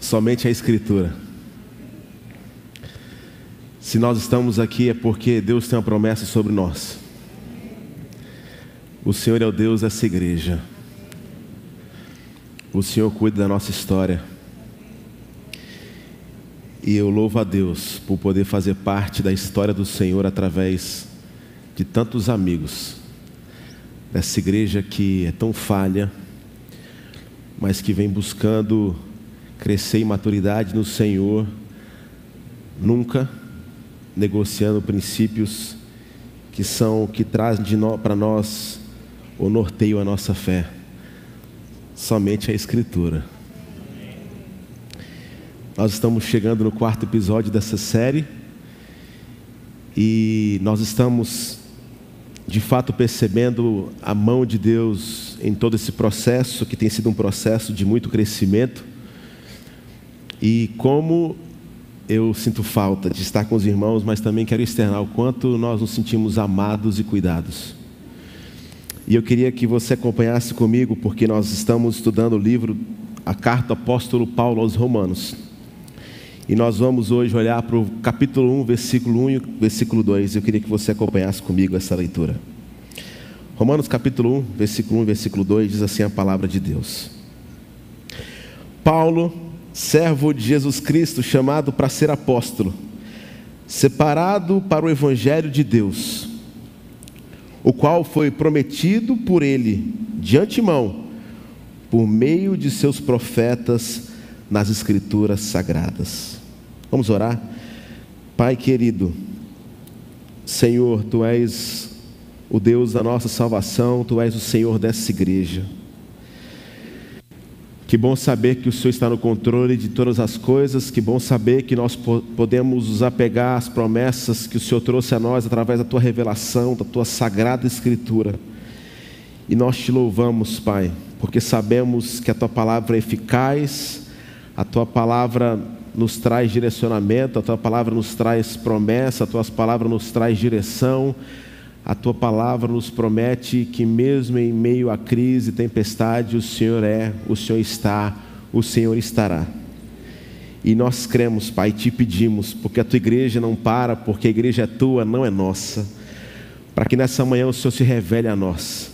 somente a Escritura. Se nós estamos aqui é porque Deus tem uma promessa sobre nós. O Senhor é o Deus dessa igreja. O Senhor cuida da nossa história. E eu louvo a Deus por poder fazer parte da história do Senhor através de tantos amigos dessa igreja que é tão falha, mas que vem buscando crescer em maturidade no Senhor, nunca negociando princípios que são que trazem para nós o norteio a nossa fé. Somente a Escritura. Nós estamos chegando no quarto episódio dessa série e nós estamos de fato percebendo a mão de Deus em todo esse processo, que tem sido um processo de muito crescimento. E como eu sinto falta de estar com os irmãos, mas também quero externar o quanto nós nos sentimos amados e cuidados. E eu queria que você acompanhasse comigo, porque nós estamos estudando o livro, a carta do apóstolo Paulo aos Romanos. E nós vamos hoje olhar para o capítulo 1, versículo 1 e versículo 2. Eu queria que você acompanhasse comigo essa leitura. Romanos capítulo 1, versículo 1 e versículo 2 diz assim a palavra de Deus. Paulo, servo de Jesus Cristo, chamado para ser apóstolo, separado para o evangelho de Deus, o qual foi prometido por ele de antemão, por meio de seus profetas nas escrituras sagradas. Vamos orar? Pai querido, Senhor, Tu és o Deus da nossa salvação, Tu és o Senhor dessa igreja. Que bom saber que o Senhor está no controle de todas as coisas, que bom saber que nós podemos nos apegar às promessas que o Senhor trouxe a nós através da Tua revelação, da Tua sagrada Escritura. E nós te louvamos, Pai, porque sabemos que a Tua palavra é eficaz, a Tua palavra nos traz direcionamento, a tua palavra nos traz promessa, a tua palavra nos traz direção, a tua palavra nos promete que mesmo em meio à crise, tempestade, o Senhor é, o Senhor está, o Senhor estará. E nós cremos, Pai, te pedimos, porque a tua igreja não para, porque a igreja é tua, não é nossa, para que nessa manhã o Senhor se revele a nós,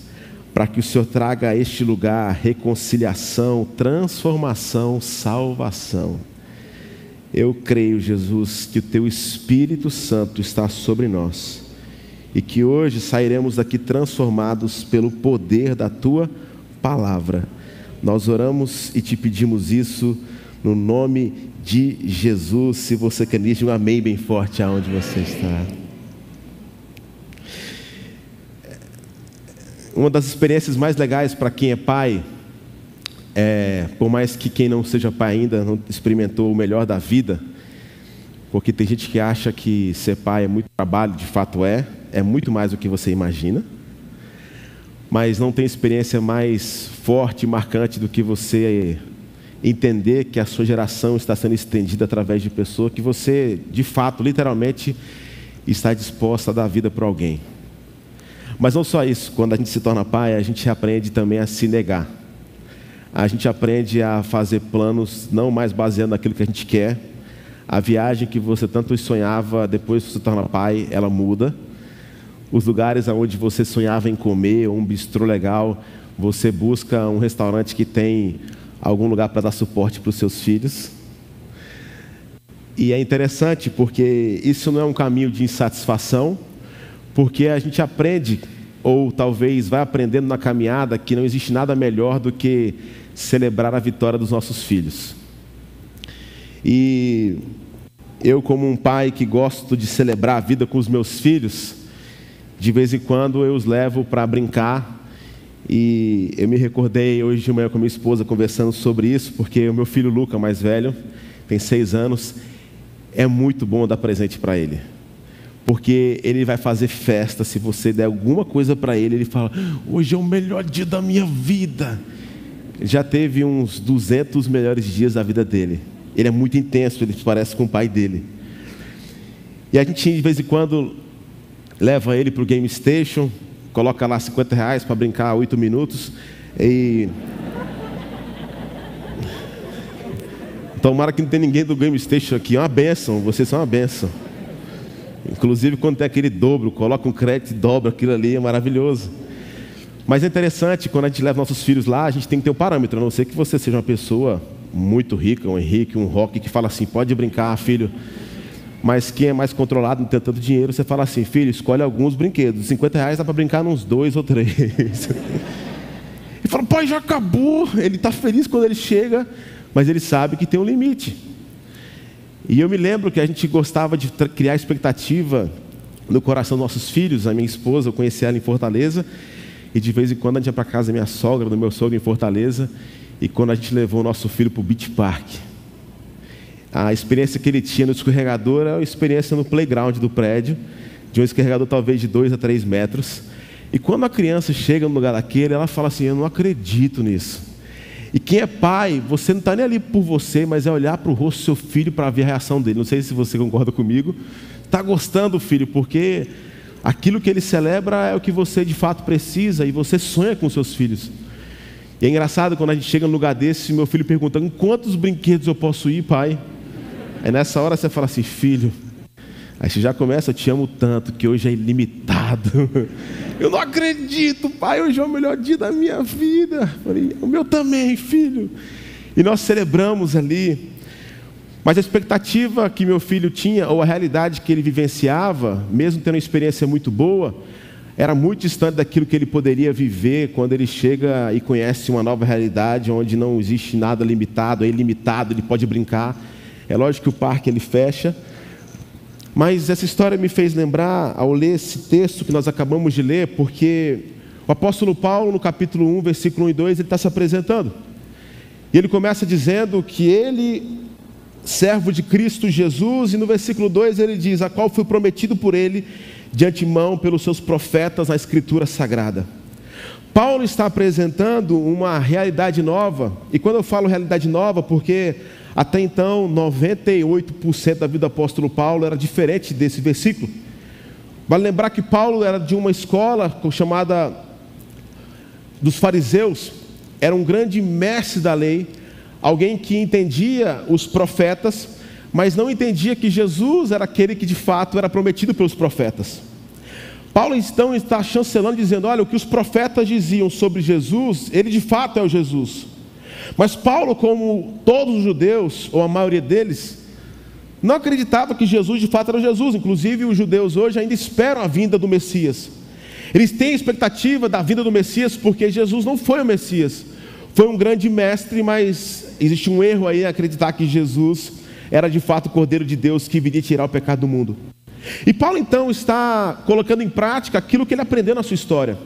para que o Senhor traga a este lugar reconciliação, transformação, salvação. Eu creio, Jesus, que o teu Espírito Santo está sobre nós e que hoje sairemos daqui transformados pelo poder da tua palavra. Nós oramos e te pedimos isso no nome de Jesus. Se você quer dizer um amém bem forte aonde você está. Uma das experiências mais legais para quem é pai é, por mais que quem não seja pai ainda não experimentou o melhor da vida, porque tem gente que acha que ser pai é muito trabalho, de fato é, é muito mais do que você imagina, mas não tem experiência mais forte e marcante do que você entender que a sua geração está sendo estendida através de pessoa que você, de fato, literalmente, está disposta a dar vida para alguém. Mas não só isso, quando a gente se torna pai, a gente aprende também a se negar a gente aprende a fazer planos não mais baseando naquilo que a gente quer. A viagem que você tanto sonhava, depois que você torna pai, ela muda. Os lugares onde você sonhava em comer, um bistrô legal, você busca um restaurante que tem algum lugar para dar suporte para os seus filhos. E é interessante porque isso não é um caminho de insatisfação, porque a gente aprende, ou talvez vai aprendendo na caminhada, que não existe nada melhor do que celebrar a vitória dos nossos filhos. E eu, como um pai que gosto de celebrar a vida com os meus filhos, de vez em quando eu os levo para brincar. E eu me recordei hoje de manhã com minha esposa conversando sobre isso, porque o meu filho Luca, mais velho, tem seis anos, é muito bom dar presente para ele. Porque ele vai fazer festa, se você der alguma coisa para ele, ele fala: Hoje é o melhor dia da minha vida já teve uns 200 melhores dias da vida dele. Ele é muito intenso, ele parece com o pai dele. E a gente, de vez em quando, leva ele para o Game Station, coloca lá 50 reais para brincar 8 minutos. E. Tomara que não tenha ninguém do Game Station aqui. É uma benção, vocês são uma benção. Inclusive, quando tem aquele dobro, coloca um crédito e dobra aquilo ali, é maravilhoso. Mas é interessante, quando a gente leva nossos filhos lá, a gente tem que ter um parâmetro, a não ser que você seja uma pessoa muito rica, um Henrique, um Rock, que fala assim: pode brincar, filho. Mas quem é mais controlado, não tem tanto dinheiro, você fala assim: filho, escolhe alguns brinquedos. 50 reais dá para brincar nos dois ou três. Ele fala: pai, já acabou. Ele está feliz quando ele chega, mas ele sabe que tem um limite. E eu me lembro que a gente gostava de criar expectativa no coração dos nossos filhos. A minha esposa, eu conheci ela em Fortaleza. E de vez em quando a gente ia para casa da minha sogra, do meu sogro em Fortaleza. E quando a gente levou o nosso filho para o Beach Park. A experiência que ele tinha no escorregador é a experiência no playground do prédio. De um escorregador talvez de 2 a 3 metros. E quando a criança chega no lugar daquele, ela fala assim: Eu não acredito nisso. E quem é pai, você não está nem ali por você, mas é olhar para o rosto do seu filho para ver a reação dele. Não sei se você concorda comigo. Está gostando, filho, porque aquilo que ele celebra é o que você de fato precisa e você sonha com seus filhos. E é engraçado quando a gente chega num lugar desse, meu filho pergunta: quantos brinquedos eu posso ir, pai? Aí nessa hora você fala assim, filho. Aí você já começa, eu te amo tanto que hoje é ilimitado. Eu não acredito, pai, hoje é o melhor dia da minha vida. Falei, o meu também, filho. E nós celebramos ali. Mas a expectativa que meu filho tinha, ou a realidade que ele vivenciava, mesmo tendo uma experiência muito boa, era muito distante daquilo que ele poderia viver quando ele chega e conhece uma nova realidade, onde não existe nada limitado, é ilimitado, ele pode brincar. É lógico que o parque ele fecha, mas essa história me fez lembrar, ao ler esse texto que nós acabamos de ler, porque o apóstolo Paulo, no capítulo 1, versículo 1 e 2, ele está se apresentando. E ele começa dizendo que ele, servo de Cristo Jesus, e no versículo 2 ele diz: A qual foi prometido por ele de antemão pelos seus profetas na Escritura Sagrada. Paulo está apresentando uma realidade nova, e quando eu falo realidade nova, porque até então, 98% da vida do apóstolo Paulo era diferente desse versículo. Vale lembrar que Paulo era de uma escola chamada dos fariseus, era um grande mestre da lei, alguém que entendia os profetas, mas não entendia que Jesus era aquele que de fato era prometido pelos profetas. Paulo então está chancelando, dizendo: olha, o que os profetas diziam sobre Jesus, ele de fato é o Jesus. Mas Paulo, como todos os judeus, ou a maioria deles, não acreditava que Jesus de fato era Jesus. Inclusive, os judeus hoje ainda esperam a vinda do Messias. Eles têm expectativa da vinda do Messias porque Jesus não foi o Messias. Foi um grande mestre, mas existe um erro aí em acreditar que Jesus era de fato o Cordeiro de Deus que viria tirar o pecado do mundo. E Paulo então está colocando em prática aquilo que ele aprendeu na sua história.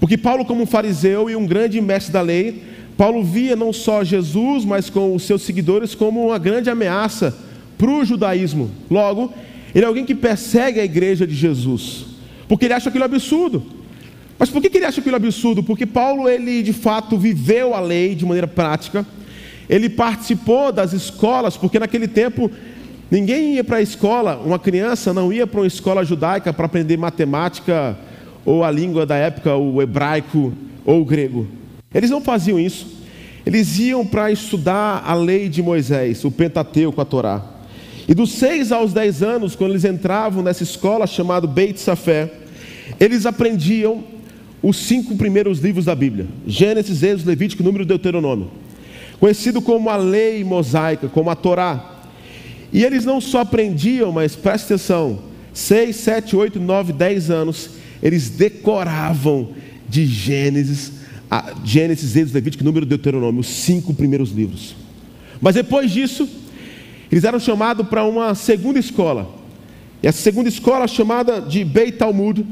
Porque Paulo, como um fariseu e um grande mestre da lei, Paulo via não só Jesus, mas com os seus seguidores como uma grande ameaça para o judaísmo. Logo, ele é alguém que persegue a igreja de Jesus, porque ele acha aquilo absurdo. Mas por que ele acha aquilo absurdo? Porque Paulo, ele de fato viveu a lei de maneira prática, ele participou das escolas, porque naquele tempo ninguém ia para a escola, uma criança não ia para uma escola judaica para aprender matemática ou a língua da época, o hebraico ou o grego. Eles não faziam isso. Eles iam para estudar a lei de Moisés, o Pentateuco, a Torá. E dos seis aos dez anos, quando eles entravam nessa escola chamada Beit Safé, eles aprendiam os cinco primeiros livros da Bíblia: Gênesis, Êxodo, Levítico, Número e Deuteronômio. Conhecido como a lei mosaica, como a Torá. E eles não só aprendiam, mas preste atenção: seis, sete, oito, nove, dez anos, eles decoravam de Gênesis Gênesis, Êxodo, Levítico, Número, Deuteronômio, os cinco primeiros livros. Mas depois disso, eles eram chamados para uma segunda escola. E essa segunda escola chamada de Beit Talmud,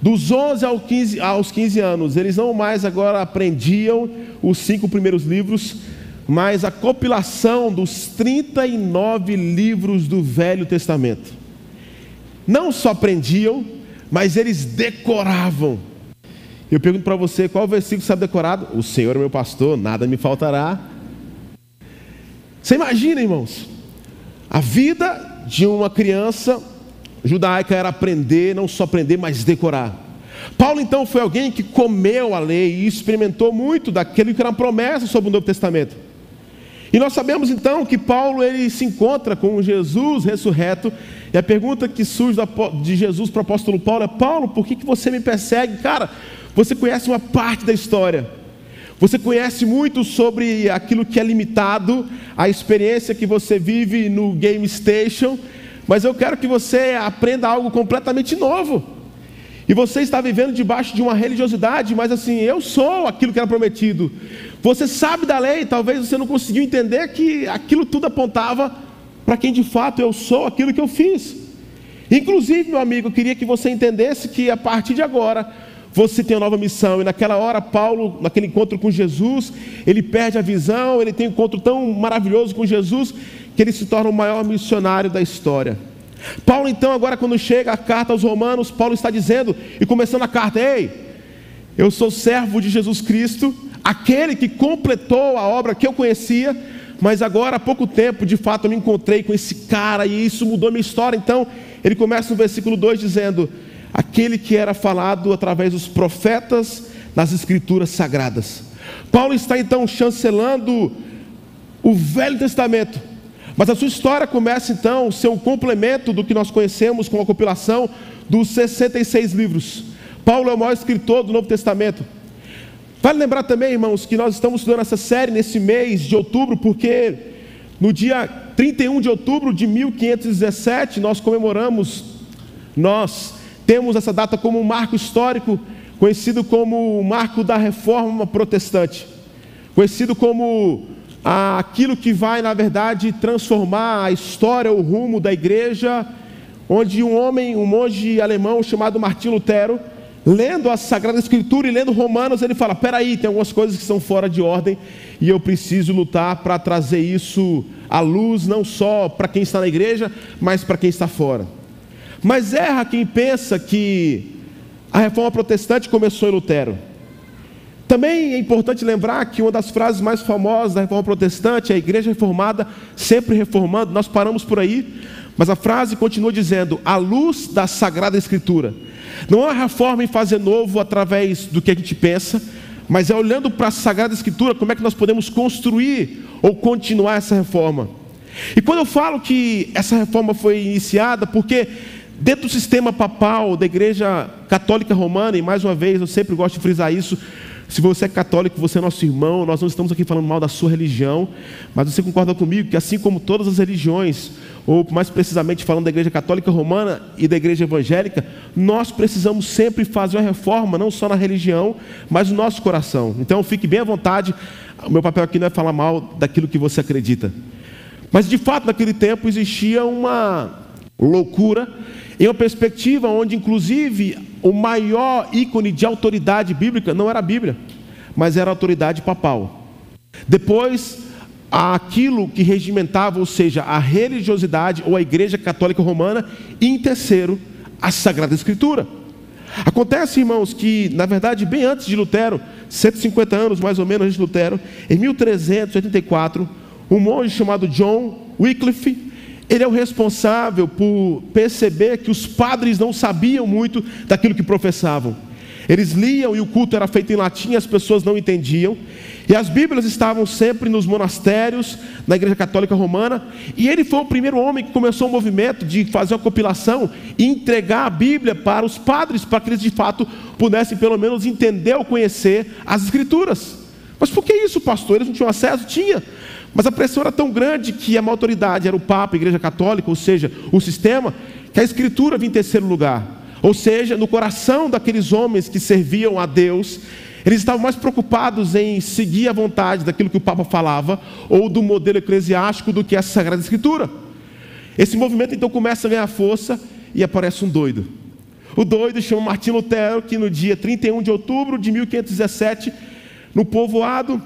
dos 11 aos 15, aos 15 anos, eles não mais agora aprendiam os cinco primeiros livros, mas a compilação dos 39 livros do Velho Testamento. Não só aprendiam, mas eles decoravam eu pergunto para você, qual versículo sabe decorado? O Senhor é meu pastor, nada me faltará. Você imagina, irmãos, a vida de uma criança judaica era aprender, não só aprender, mas decorar. Paulo então foi alguém que comeu a lei e experimentou muito daquilo que era uma promessa sobre o Novo Testamento. E nós sabemos então que Paulo ele se encontra com Jesus ressurreto, e a pergunta que surge de Jesus para o apóstolo Paulo é: Paulo, por que, que você me persegue? Cara, você conhece uma parte da história, você conhece muito sobre aquilo que é limitado, a experiência que você vive no Game Station, mas eu quero que você aprenda algo completamente novo. E você está vivendo debaixo de uma religiosidade, mas assim, eu sou aquilo que era prometido. Você sabe da lei, talvez você não conseguiu entender que aquilo tudo apontava para quem de fato eu sou, aquilo que eu fiz. Inclusive, meu amigo, eu queria que você entendesse que a partir de agora você tem uma nova missão. E naquela hora, Paulo, naquele encontro com Jesus, ele perde a visão, ele tem um encontro tão maravilhoso com Jesus, que ele se torna o maior missionário da história. Paulo, então, agora, quando chega a carta aos Romanos, Paulo está dizendo, e começando a carta: Ei, eu sou servo de Jesus Cristo, aquele que completou a obra que eu conhecia, mas agora há pouco tempo, de fato, eu me encontrei com esse cara e isso mudou minha história. Então, ele começa no versículo 2 dizendo: Aquele que era falado através dos profetas nas Escrituras sagradas. Paulo está então chancelando o Velho Testamento mas a sua história começa então ser um complemento do que nós conhecemos com a compilação dos 66 livros. Paulo é o maior escritor do Novo Testamento. Vale lembrar também, irmãos, que nós estamos estudando essa série nesse mês de outubro, porque no dia 31 de outubro de 1517 nós comemoramos, nós temos essa data como um marco histórico, conhecido como o marco da reforma protestante, conhecido como aquilo que vai, na verdade, transformar a história, o rumo da igreja, onde um homem, um monge alemão chamado Martim Lutero, lendo a Sagrada Escritura e lendo Romanos, ele fala: peraí, tem algumas coisas que são fora de ordem e eu preciso lutar para trazer isso à luz, não só para quem está na igreja, mas para quem está fora. Mas erra quem pensa que a reforma protestante começou em Lutero. Também é importante lembrar que uma das frases mais famosas da reforma protestante é a igreja reformada sempre reformando, nós paramos por aí, mas a frase continua dizendo: a luz da sagrada escritura. Não é uma reforma em fazer novo através do que a gente pensa, mas é olhando para a sagrada escritura como é que nós podemos construir ou continuar essa reforma. E quando eu falo que essa reforma foi iniciada, porque dentro do sistema papal da igreja católica romana, e mais uma vez eu sempre gosto de frisar isso, se você é católico, você é nosso irmão, nós não estamos aqui falando mal da sua religião, mas você concorda comigo que assim como todas as religiões, ou mais precisamente falando da igreja católica romana e da igreja evangélica, nós precisamos sempre fazer uma reforma, não só na religião, mas no nosso coração. Então fique bem à vontade, o meu papel aqui não é falar mal daquilo que você acredita. Mas de fato, naquele tempo existia uma loucura em uma perspectiva onde, inclusive, o maior ícone de autoridade bíblica não era a Bíblia, mas era a autoridade papal. Depois, aquilo que regimentava, ou seja, a religiosidade ou a Igreja Católica Romana, e em terceiro, a Sagrada Escritura. Acontece, irmãos, que na verdade, bem antes de Lutero, 150 anos mais ou menos antes de Lutero, em 1384, um monge chamado John Wycliffe ele é o responsável por perceber que os padres não sabiam muito daquilo que professavam. Eles liam e o culto era feito em latim, as pessoas não entendiam. E as Bíblias estavam sempre nos monastérios, na Igreja Católica Romana. E ele foi o primeiro homem que começou o movimento de fazer uma compilação e entregar a Bíblia para os padres, para que eles de fato pudessem pelo menos entender ou conhecer as Escrituras. Mas por que isso, pastor? Eles não tinham acesso? Tinha. Mas a pressão era tão grande que a autoridade era o Papa, a Igreja Católica, ou seja, o sistema, que a Escritura vinha em terceiro lugar. Ou seja, no coração daqueles homens que serviam a Deus, eles estavam mais preocupados em seguir a vontade daquilo que o Papa falava, ou do modelo eclesiástico, do que a Sagrada Escritura. Esse movimento então começa a ganhar força e aparece um doido. O doido chama Martim Lutero, que no dia 31 de outubro de 1517, no povoado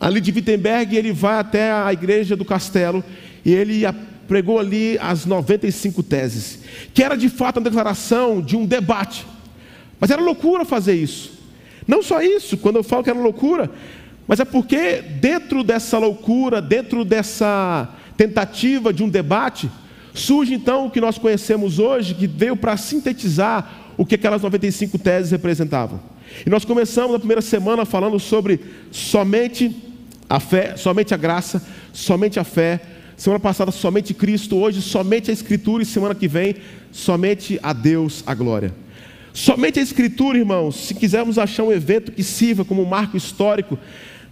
ali de Wittenberg, ele vai até a igreja do castelo e ele pregou ali as 95 teses, que era de fato uma declaração de um debate. Mas era loucura fazer isso. Não só isso, quando eu falo que era loucura, mas é porque dentro dessa loucura, dentro dessa tentativa de um debate, surge então o que nós conhecemos hoje, que veio para sintetizar o que aquelas 95 teses representavam. E nós começamos na primeira semana falando sobre somente A fé, somente a graça, somente a fé. Semana passada, somente Cristo. Hoje, somente a Escritura. E semana que vem, somente a Deus a glória. Somente a Escritura, irmãos, se quisermos achar um evento que sirva como marco histórico,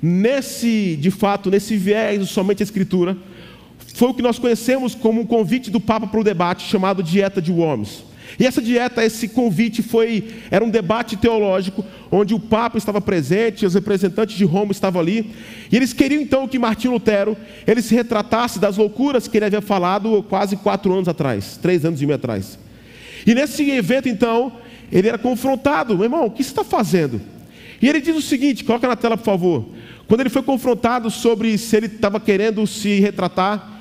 nesse, de fato, nesse viés, somente a Escritura, foi o que nós conhecemos como um convite do Papa para o debate chamado Dieta de Worms. E essa dieta, esse convite foi, era um debate teológico, onde o Papa estava presente, os representantes de Roma estavam ali, e eles queriam então que Martinho Lutero, ele se retratasse das loucuras que ele havia falado quase quatro anos atrás, três anos e meio atrás. E nesse evento então, ele era confrontado, meu irmão, o que você está fazendo? E ele diz o seguinte, coloca na tela por favor, quando ele foi confrontado sobre se ele estava querendo se retratar,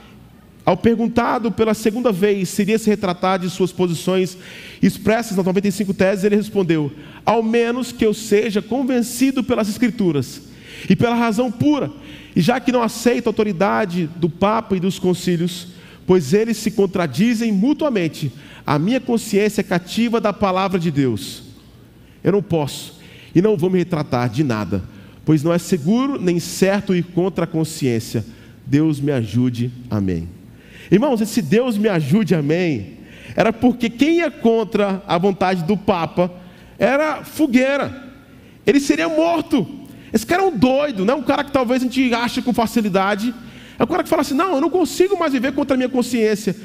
ao perguntado pela segunda vez se iria se retratar de suas posições expressas nas 95 teses, ele respondeu: Ao menos que eu seja convencido pelas Escrituras e pela razão pura, e já que não aceito a autoridade do Papa e dos concílios, pois eles se contradizem mutuamente, a minha consciência é cativa da palavra de Deus. Eu não posso e não vou me retratar de nada, pois não é seguro nem certo ir contra a consciência. Deus me ajude. Amém. Irmãos, esse Deus me ajude, amém, era porque quem ia contra a vontade do Papa era fogueira, ele seria morto. Esse cara é um doido, não é um cara que talvez a gente ache com facilidade. É um cara que fala assim: não, eu não consigo mais viver contra a minha consciência.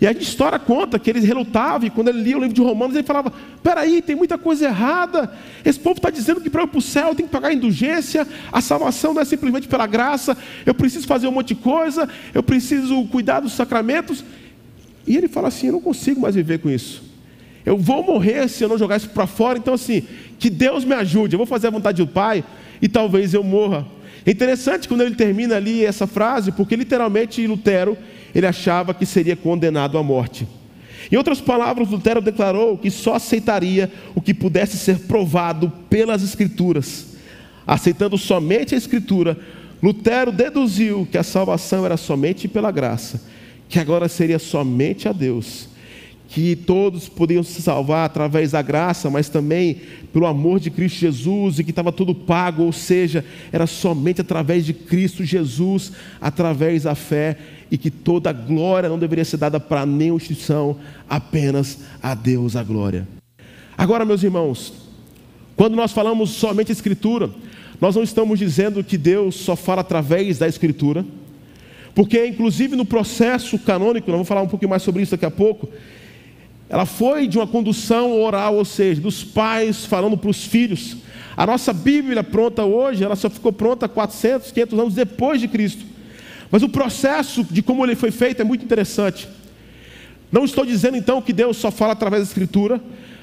E a história conta que ele relutava, e quando ele lia o livro de Romanos, ele falava: peraí, tem muita coisa errada. Esse povo está dizendo que para ir para o céu eu tenho que pagar indulgência, a salvação não é simplesmente pela graça, eu preciso fazer um monte de coisa, eu preciso cuidar dos sacramentos. E ele fala assim: eu não consigo mais viver com isso. Eu vou morrer se eu não jogar isso para fora. Então, assim, que Deus me ajude. Eu vou fazer a vontade do Pai e talvez eu morra. É interessante quando ele termina ali essa frase, porque literalmente Lutero ele achava que seria condenado à morte. Em outras palavras, Lutero declarou que só aceitaria o que pudesse ser provado pelas Escrituras. Aceitando somente a Escritura, Lutero deduziu que a salvação era somente pela graça, que agora seria somente a Deus que todos podiam se salvar através da graça, mas também pelo amor de Cristo Jesus e que estava tudo pago, ou seja, era somente através de Cristo Jesus, através da fé, e que toda glória não deveria ser dada para nenhuma instituição, apenas a Deus a glória. Agora, meus irmãos, quando nós falamos somente Escritura, nós não estamos dizendo que Deus só fala através da Escritura, porque, inclusive, no processo canônico, nós vamos falar um pouquinho mais sobre isso daqui a pouco ela foi de uma condução oral, ou seja, dos pais falando para os filhos. A nossa Bíblia pronta hoje, ela só ficou pronta 400, 500 anos depois de Cristo. Mas o processo de como ele foi feito é muito interessante. Não estou dizendo então que Deus só fala através da Escritura,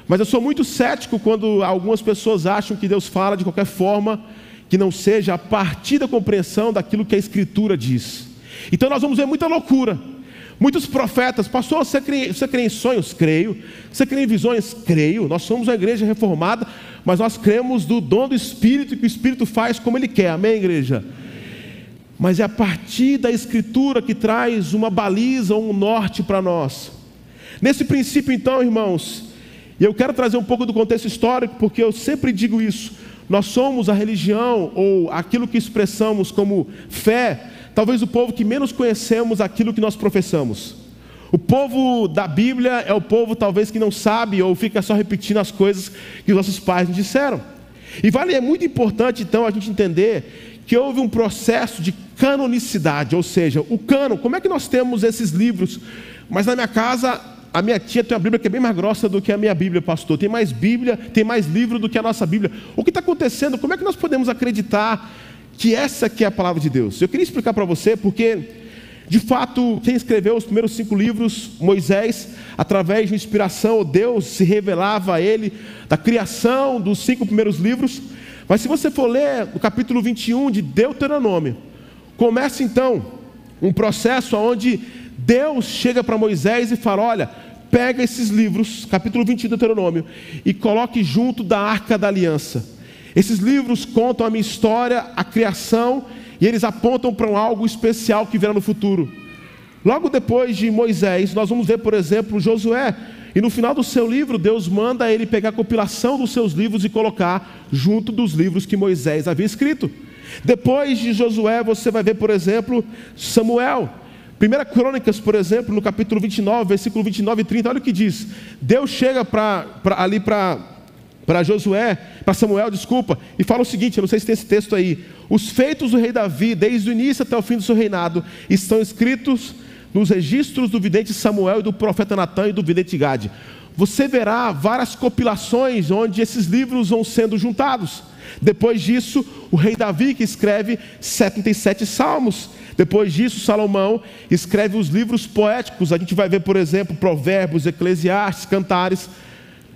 mas eu sou muito cético quando algumas pessoas acham que Deus fala de qualquer forma que não seja a partir da compreensão daquilo que a Escritura diz. Então nós vamos ver muita loucura Muitos profetas, pastor, você crê, você crê em sonhos? Creio. Você crê em visões? Creio. Nós somos uma igreja reformada, mas nós cremos do dom do Espírito que o Espírito faz como Ele quer. Amém, igreja? Mas é a partir da Escritura que traz uma baliza, um norte para nós. Nesse princípio, então, irmãos, e eu quero trazer um pouco do contexto histórico, porque eu sempre digo isso. Nós somos a religião ou aquilo que expressamos como fé talvez o povo que menos conhecemos aquilo que nós professamos. O povo da Bíblia é o povo talvez que não sabe ou fica só repetindo as coisas que os nossos pais nos disseram. E vale é muito importante então a gente entender que houve um processo de canonicidade, ou seja, o cano, como é que nós temos esses livros? Mas na minha casa, a minha tia tem uma Bíblia que é bem mais grossa do que a minha Bíblia, pastor. Tem mais Bíblia, tem mais livro do que a nossa Bíblia. O que está acontecendo? Como é que nós podemos acreditar que essa é a palavra de Deus. Eu queria explicar para você porque, de fato, quem escreveu os primeiros cinco livros, Moisés, através de inspiração, Deus se revelava a ele da criação dos cinco primeiros livros. Mas se você for ler o capítulo 21 de Deuteronômio, começa então um processo onde Deus chega para Moisés e fala: Olha, pega esses livros, capítulo 21 de Deuteronômio, e coloque junto da arca da aliança. Esses livros contam a minha história, a criação, e eles apontam para um algo especial que virá no futuro. Logo depois de Moisés, nós vamos ver, por exemplo, Josué. E no final do seu livro, Deus manda ele pegar a compilação dos seus livros e colocar junto dos livros que Moisés havia escrito. Depois de Josué, você vai ver, por exemplo, Samuel. Primeira Crônicas, por exemplo, no capítulo 29, versículo 29 e 30, olha o que diz. Deus chega pra, pra ali para Josué, para Samuel, desculpa, e fala o seguinte: eu não sei se tem esse texto aí. Os feitos do rei Davi, desde o início até o fim do seu reinado, estão escritos nos registros do vidente Samuel e do profeta Natan e do vidente Gade. Você verá várias compilações onde esses livros vão sendo juntados. Depois disso, o rei Davi que escreve 77 salmos. Depois disso, Salomão escreve os livros poéticos. A gente vai ver, por exemplo, Provérbios, Eclesiastes, Cantares.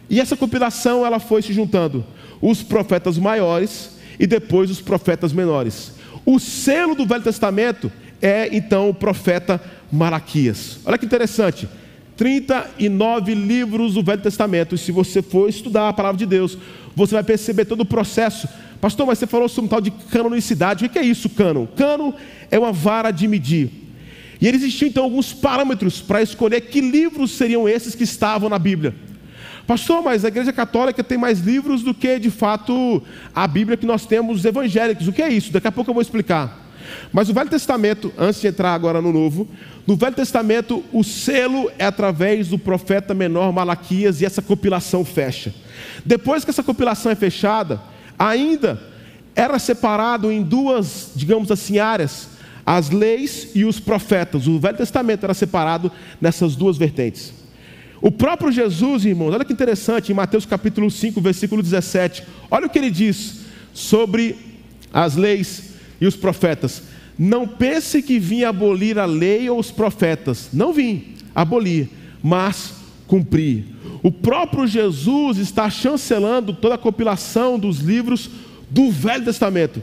E essa compilação ela foi se juntando. Os profetas maiores e depois os profetas menores. O selo do Velho Testamento é então o profeta Malaquias. Olha que interessante. 39 livros do Velho Testamento. E se você for estudar a palavra de Deus, você vai perceber todo o processo. Pastor, mas você falou sobre um tal de canonicidade. O que é isso, cano? Cano é uma vara de medir. E existiam então alguns parâmetros para escolher que livros seriam esses que estavam na Bíblia. Pastor, mas a Igreja Católica tem mais livros do que de fato a Bíblia que nós temos evangélicos. O que é isso? Daqui a pouco eu vou explicar. Mas o Velho Testamento, antes de entrar agora no Novo, no Velho Testamento o selo é através do profeta menor Malaquias e essa compilação fecha. Depois que essa compilação é fechada, ainda era separado em duas, digamos assim, áreas, as leis e os profetas. O Velho Testamento era separado nessas duas vertentes. O próprio Jesus, irmãos, olha que interessante, em Mateus capítulo 5, versículo 17, olha o que ele diz sobre as leis e os profetas. Não pense que vim abolir a lei ou os profetas. Não vim abolir, mas cumprir. O próprio Jesus está chancelando toda a compilação dos livros do Velho Testamento.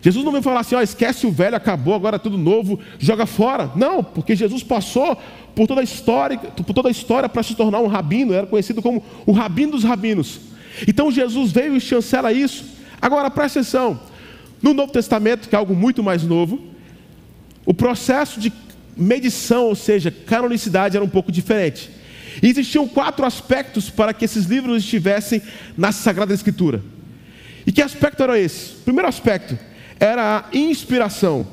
Jesus não veio falar assim, ó, esquece o velho, acabou, agora é tudo novo, joga fora. Não, porque Jesus passou por toda a história, por toda a história para se tornar um rabino, era conhecido como o rabino dos rabinos. Então Jesus veio e chancela isso. Agora presta atenção, no Novo Testamento, que é algo muito mais novo, o processo de medição, ou seja, canonicidade, era um pouco diferente. E existiam quatro aspectos para que esses livros estivessem na Sagrada Escritura. E que aspecto era esse? O primeiro aspecto era a inspiração.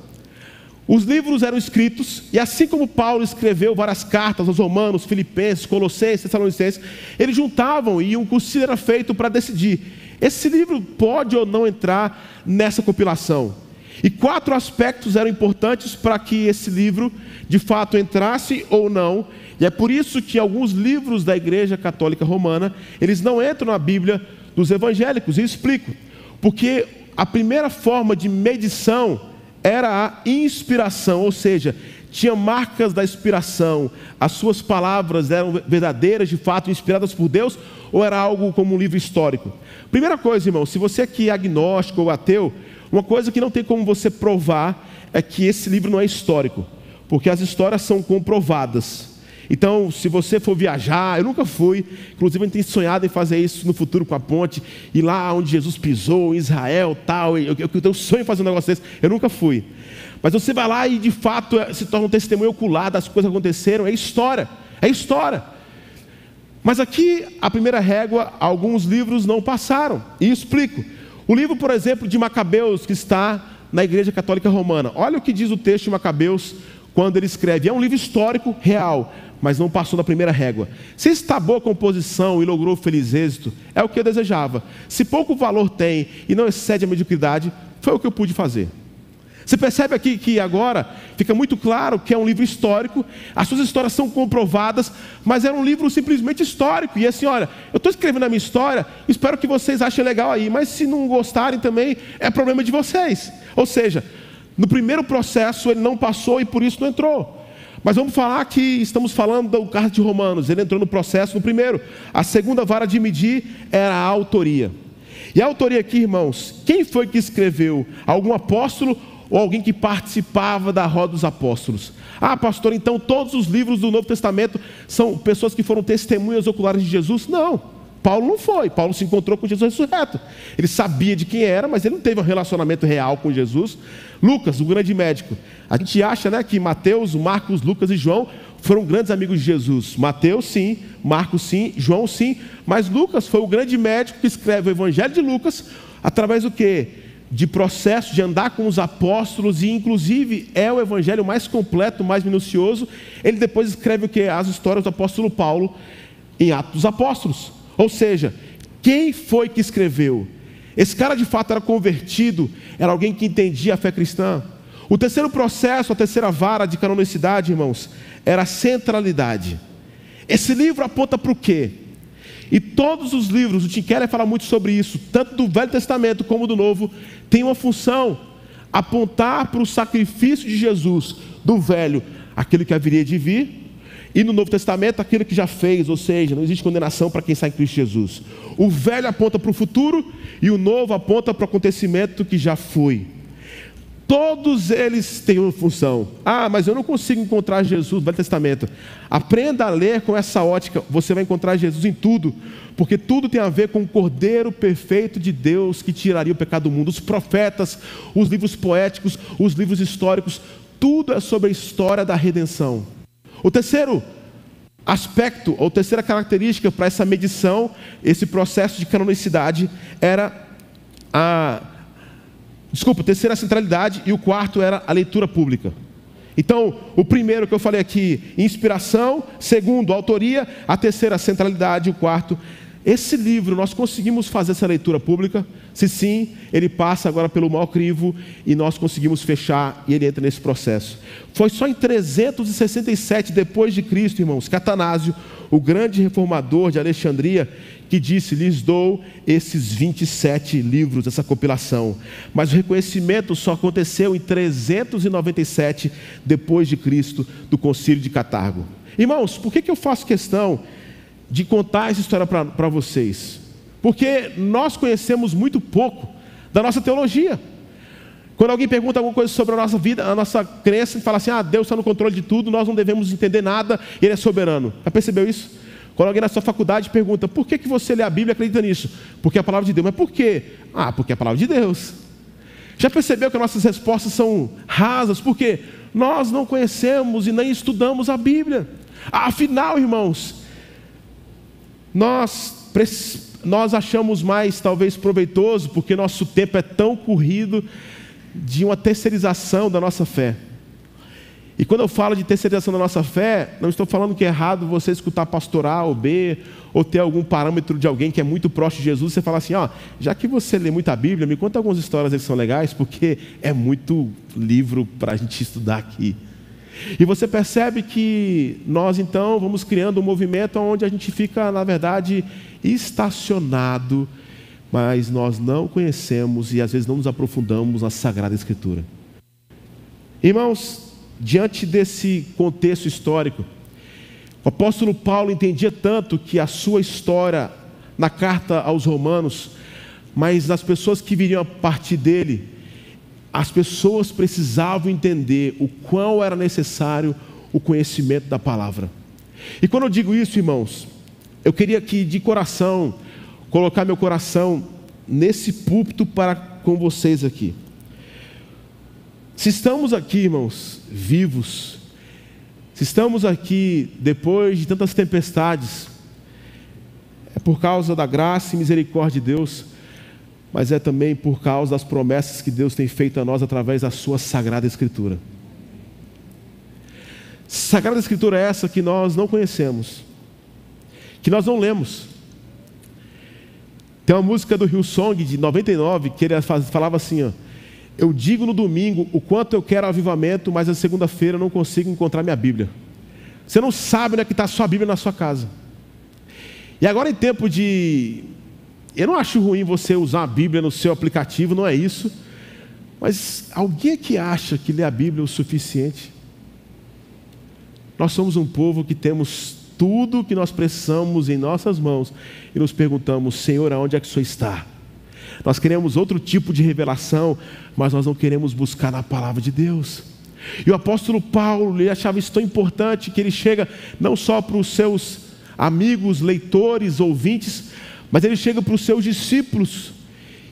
Os livros eram escritos, e assim como Paulo escreveu várias cartas aos Romanos, Filipenses, Colossenses, Tessalonicenses, eles juntavam e um concílio era feito para decidir esse livro pode ou não entrar nessa compilação. E quatro aspectos eram importantes para que esse livro de fato entrasse ou não. E é por isso que alguns livros da Igreja Católica Romana, eles não entram na Bíblia dos evangélicos. E explico. Porque a primeira forma de medição era a inspiração, ou seja, tinha marcas da inspiração, as suas palavras eram verdadeiras, de fato, inspiradas por Deus, ou era algo como um livro histórico? Primeira coisa, irmão, se você aqui é agnóstico ou ateu, uma coisa que não tem como você provar é que esse livro não é histórico, porque as histórias são comprovadas. Então, se você for viajar, eu nunca fui, inclusive eu tenho sonhado em fazer isso no futuro com a ponte, e lá onde Jesus pisou, em Israel, tal, eu, eu, eu tenho sonho em fazer um negócio desse, eu nunca fui. Mas você vai lá e de fato é, se torna um testemunho ocular das coisas que aconteceram, é história, é história. Mas aqui, a primeira régua, alguns livros não passaram. E explico. O livro, por exemplo, de Macabeus, que está na Igreja Católica Romana. Olha o que diz o texto de Macabeus quando ele escreve. É um livro histórico, real, mas não passou da primeira régua. Se está boa composição e logrou feliz êxito, é o que eu desejava. Se pouco valor tem e não excede a mediocridade, foi o que eu pude fazer. Você percebe aqui que agora fica muito claro que é um livro histórico, as suas histórias são comprovadas, mas é um livro simplesmente histórico. E assim, olha, eu estou escrevendo a minha história, espero que vocês achem legal aí, mas se não gostarem também, é problema de vocês. Ou seja, no primeiro processo ele não passou e por isso não entrou. Mas vamos falar que estamos falando do carta de Romanos, ele entrou no processo no primeiro. A segunda vara de medir era a autoria. E a autoria aqui, irmãos, quem foi que escreveu? Algum apóstolo ou alguém que participava da roda dos apóstolos. Ah, pastor, então todos os livros do Novo Testamento são pessoas que foram testemunhas oculares de Jesus? Não. Paulo não foi. Paulo se encontrou com Jesus ressurreto. Ele sabia de quem era, mas ele não teve um relacionamento real com Jesus. Lucas, o grande médico. A gente acha né, que Mateus, Marcos, Lucas e João foram grandes amigos de Jesus. Mateus, sim. Marcos, sim. João, sim. Mas Lucas foi o grande médico que escreve o Evangelho de Lucas através do quê? De processo de andar com os apóstolos e inclusive é o evangelho mais completo, mais minucioso. Ele depois escreve o que as histórias do apóstolo Paulo em Atos dos Apóstolos. Ou seja, quem foi que escreveu? Esse cara de fato era convertido, era alguém que entendia a fé cristã. O terceiro processo, a terceira vara de canonicidade, irmãos, era a centralidade. Esse livro aponta para o quê? E todos os livros, o Tim Keller fala muito sobre isso, tanto do Velho Testamento como do Novo, tem uma função: apontar para o sacrifício de Jesus, do Velho, aquilo que haveria de vir, e no Novo Testamento, aquilo que já fez, ou seja, não existe condenação para quem está em Cristo Jesus. O velho aponta para o futuro e o novo aponta para o acontecimento que já foi. Todos eles têm uma função. Ah, mas eu não consigo encontrar Jesus no Velho Testamento. Aprenda a ler com essa ótica. Você vai encontrar Jesus em tudo, porque tudo tem a ver com o Cordeiro perfeito de Deus que tiraria o pecado do mundo. Os profetas, os livros poéticos, os livros históricos, tudo é sobre a história da redenção. O terceiro aspecto, ou terceira característica para essa medição, esse processo de canonicidade, era a Desculpa, terceira centralidade e o quarto era a leitura pública. Então, o primeiro que eu falei aqui, inspiração, segundo, autoria, a terceira centralidade, o quarto. Esse livro, nós conseguimos fazer essa leitura pública? Se sim, ele passa agora pelo maior crivo e nós conseguimos fechar e ele entra nesse processo. Foi só em 367 depois de Cristo, irmãos, que Atanásio, o grande reformador de Alexandria, que disse: lhes dou esses 27 livros, essa compilação. Mas o reconhecimento só aconteceu em 397 depois de Cristo, do concílio de Catargo. Irmãos, por que, que eu faço questão de contar essa história para vocês? Porque nós conhecemos muito pouco da nossa teologia. Quando alguém pergunta alguma coisa sobre a nossa vida, a nossa crença, e fala assim: ah, Deus está no controle de tudo, nós não devemos entender nada, Ele é soberano. Já percebeu isso? Quando alguém na sua faculdade pergunta, por que, que você lê a Bíblia e acredita nisso? Porque é a palavra de Deus. Mas por quê? Ah, porque é a palavra de Deus. Já percebeu que nossas respostas são rasas? Porque nós não conhecemos e nem estudamos a Bíblia. Afinal, irmãos, nós, nós achamos mais talvez proveitoso, porque nosso tempo é tão corrido, de uma terceirização da nossa fé. E quando eu falo de terceirização da nossa fé, não estou falando que é errado você escutar pastoral ou B, ou ter algum parâmetro de alguém que é muito próximo de Jesus, você fala assim, ó, já que você lê muita Bíblia, me conta algumas histórias que são legais, porque é muito livro para a gente estudar aqui. E você percebe que nós então vamos criando um movimento onde a gente fica, na verdade, estacionado, mas nós não conhecemos e às vezes não nos aprofundamos na Sagrada Escritura. Irmãos, diante desse contexto histórico, o apóstolo Paulo entendia tanto que a sua história na carta aos Romanos, mas nas pessoas que viriam a partir dele, as pessoas precisavam entender o quão era necessário o conhecimento da palavra. E quando eu digo isso, irmãos, eu queria que de coração colocar meu coração nesse púlpito para com vocês aqui. Se estamos aqui, irmãos, vivos, se estamos aqui depois de tantas tempestades, é por causa da graça e misericórdia de Deus, mas é também por causa das promessas que Deus tem feito a nós através da Sua Sagrada Escritura. Sagrada Escritura é essa que nós não conhecemos, que nós não lemos. Tem uma música do Rio Song de 99 que ele falava assim: ó, eu digo no domingo o quanto eu quero avivamento, mas na segunda-feira eu não consigo encontrar minha Bíblia. Você não sabe onde é que está a sua Bíblia na sua casa. E agora em tempo de. Eu não acho ruim você usar a Bíblia no seu aplicativo, não é isso. Mas alguém é que acha que lê a Bíblia é o suficiente? Nós somos um povo que temos tudo que nós precisamos em nossas mãos e nos perguntamos, Senhor, aonde é que o Senhor está? Nós queremos outro tipo de revelação, mas nós não queremos buscar na palavra de Deus. E o apóstolo Paulo, ele achava isso tão importante que ele chega não só para os seus amigos, leitores, ouvintes, mas ele chega para os seus discípulos.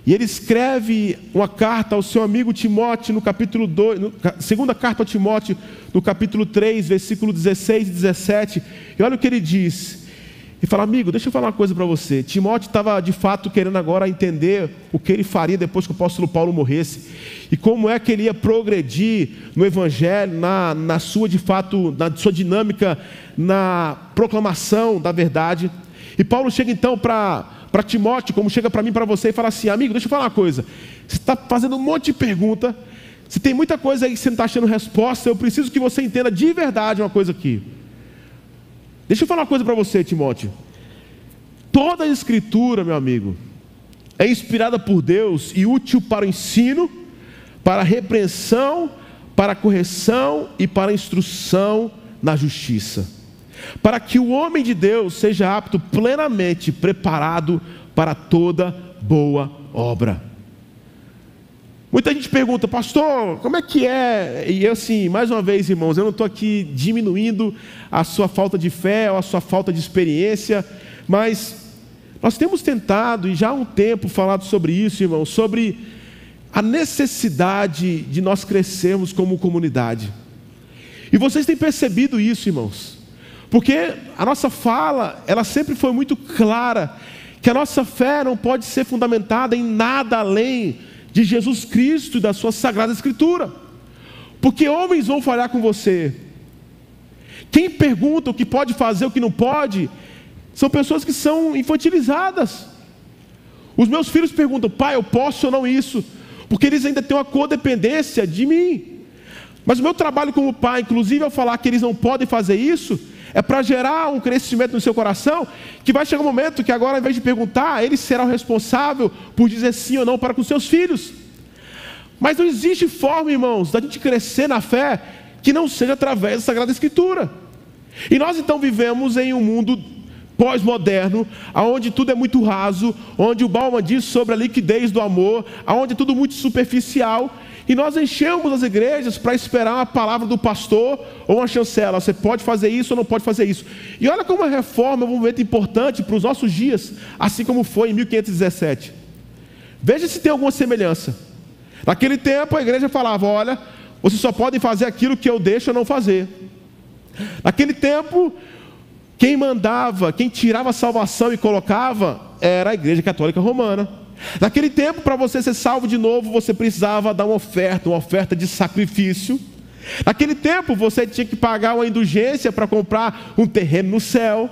E ele escreve uma carta ao seu amigo Timóteo no capítulo 2, no, segunda carta a Timóteo, no capítulo 3, versículo 16 e 17. E olha o que ele diz: e fala: Amigo, deixa eu falar uma coisa para você. Timóteo estava de fato querendo agora entender o que ele faria depois que o apóstolo Paulo morresse e como é que ele ia progredir no Evangelho, na, na sua de fato, na sua dinâmica, na proclamação da verdade. E Paulo chega então para Timóteo, como chega para mim, para você, e fala assim: amigo, deixa eu falar uma coisa. Você está fazendo um monte de pergunta, se tem muita coisa aí que você não está achando resposta, eu preciso que você entenda de verdade uma coisa aqui. Deixa eu falar uma coisa para você, Timóteo. Toda a escritura, meu amigo, é inspirada por Deus e útil para o ensino, para a repreensão, para a correção e para a instrução na justiça, para que o homem de Deus seja apto plenamente preparado para toda boa obra. Muita gente pergunta, pastor, como é que é? E eu, assim, mais uma vez, irmãos, eu não estou aqui diminuindo a sua falta de fé ou a sua falta de experiência, mas nós temos tentado, e já há um tempo, falado sobre isso, irmãos, sobre a necessidade de nós crescermos como comunidade. E vocês têm percebido isso, irmãos, porque a nossa fala, ela sempre foi muito clara, que a nossa fé não pode ser fundamentada em nada além de Jesus Cristo e da sua sagrada Escritura. Porque homens vão falhar com você. Quem pergunta o que pode fazer, o que não pode, são pessoas que são infantilizadas. Os meus filhos perguntam, pai, eu posso ou não isso? Porque eles ainda têm uma codependência de mim. Mas o meu trabalho como pai, inclusive ao falar que eles não podem fazer isso, é para gerar um crescimento no seu coração, que vai chegar um momento que agora, ao invés de perguntar, ele será o responsável por dizer sim ou não para com seus filhos. Mas não existe forma, irmãos, da gente crescer na fé que não seja através da Sagrada Escritura. E nós então vivemos em um mundo pós-moderno, aonde tudo é muito raso, onde o Bauman diz sobre a liquidez do amor, aonde é tudo muito superficial, e nós enchemos as igrejas para esperar a palavra do pastor ou uma chancela. Você pode fazer isso ou não pode fazer isso. E olha como a reforma é um momento importante para os nossos dias, assim como foi em 1517. Veja se tem alguma semelhança. Naquele tempo a igreja falava: olha, vocês só podem fazer aquilo que eu deixo ou não fazer. Naquele tempo, quem mandava, quem tirava a salvação e colocava era a igreja católica romana. Naquele tempo, para você ser salvo de novo, você precisava dar uma oferta, uma oferta de sacrifício. Naquele tempo, você tinha que pagar uma indulgência para comprar um terreno no céu.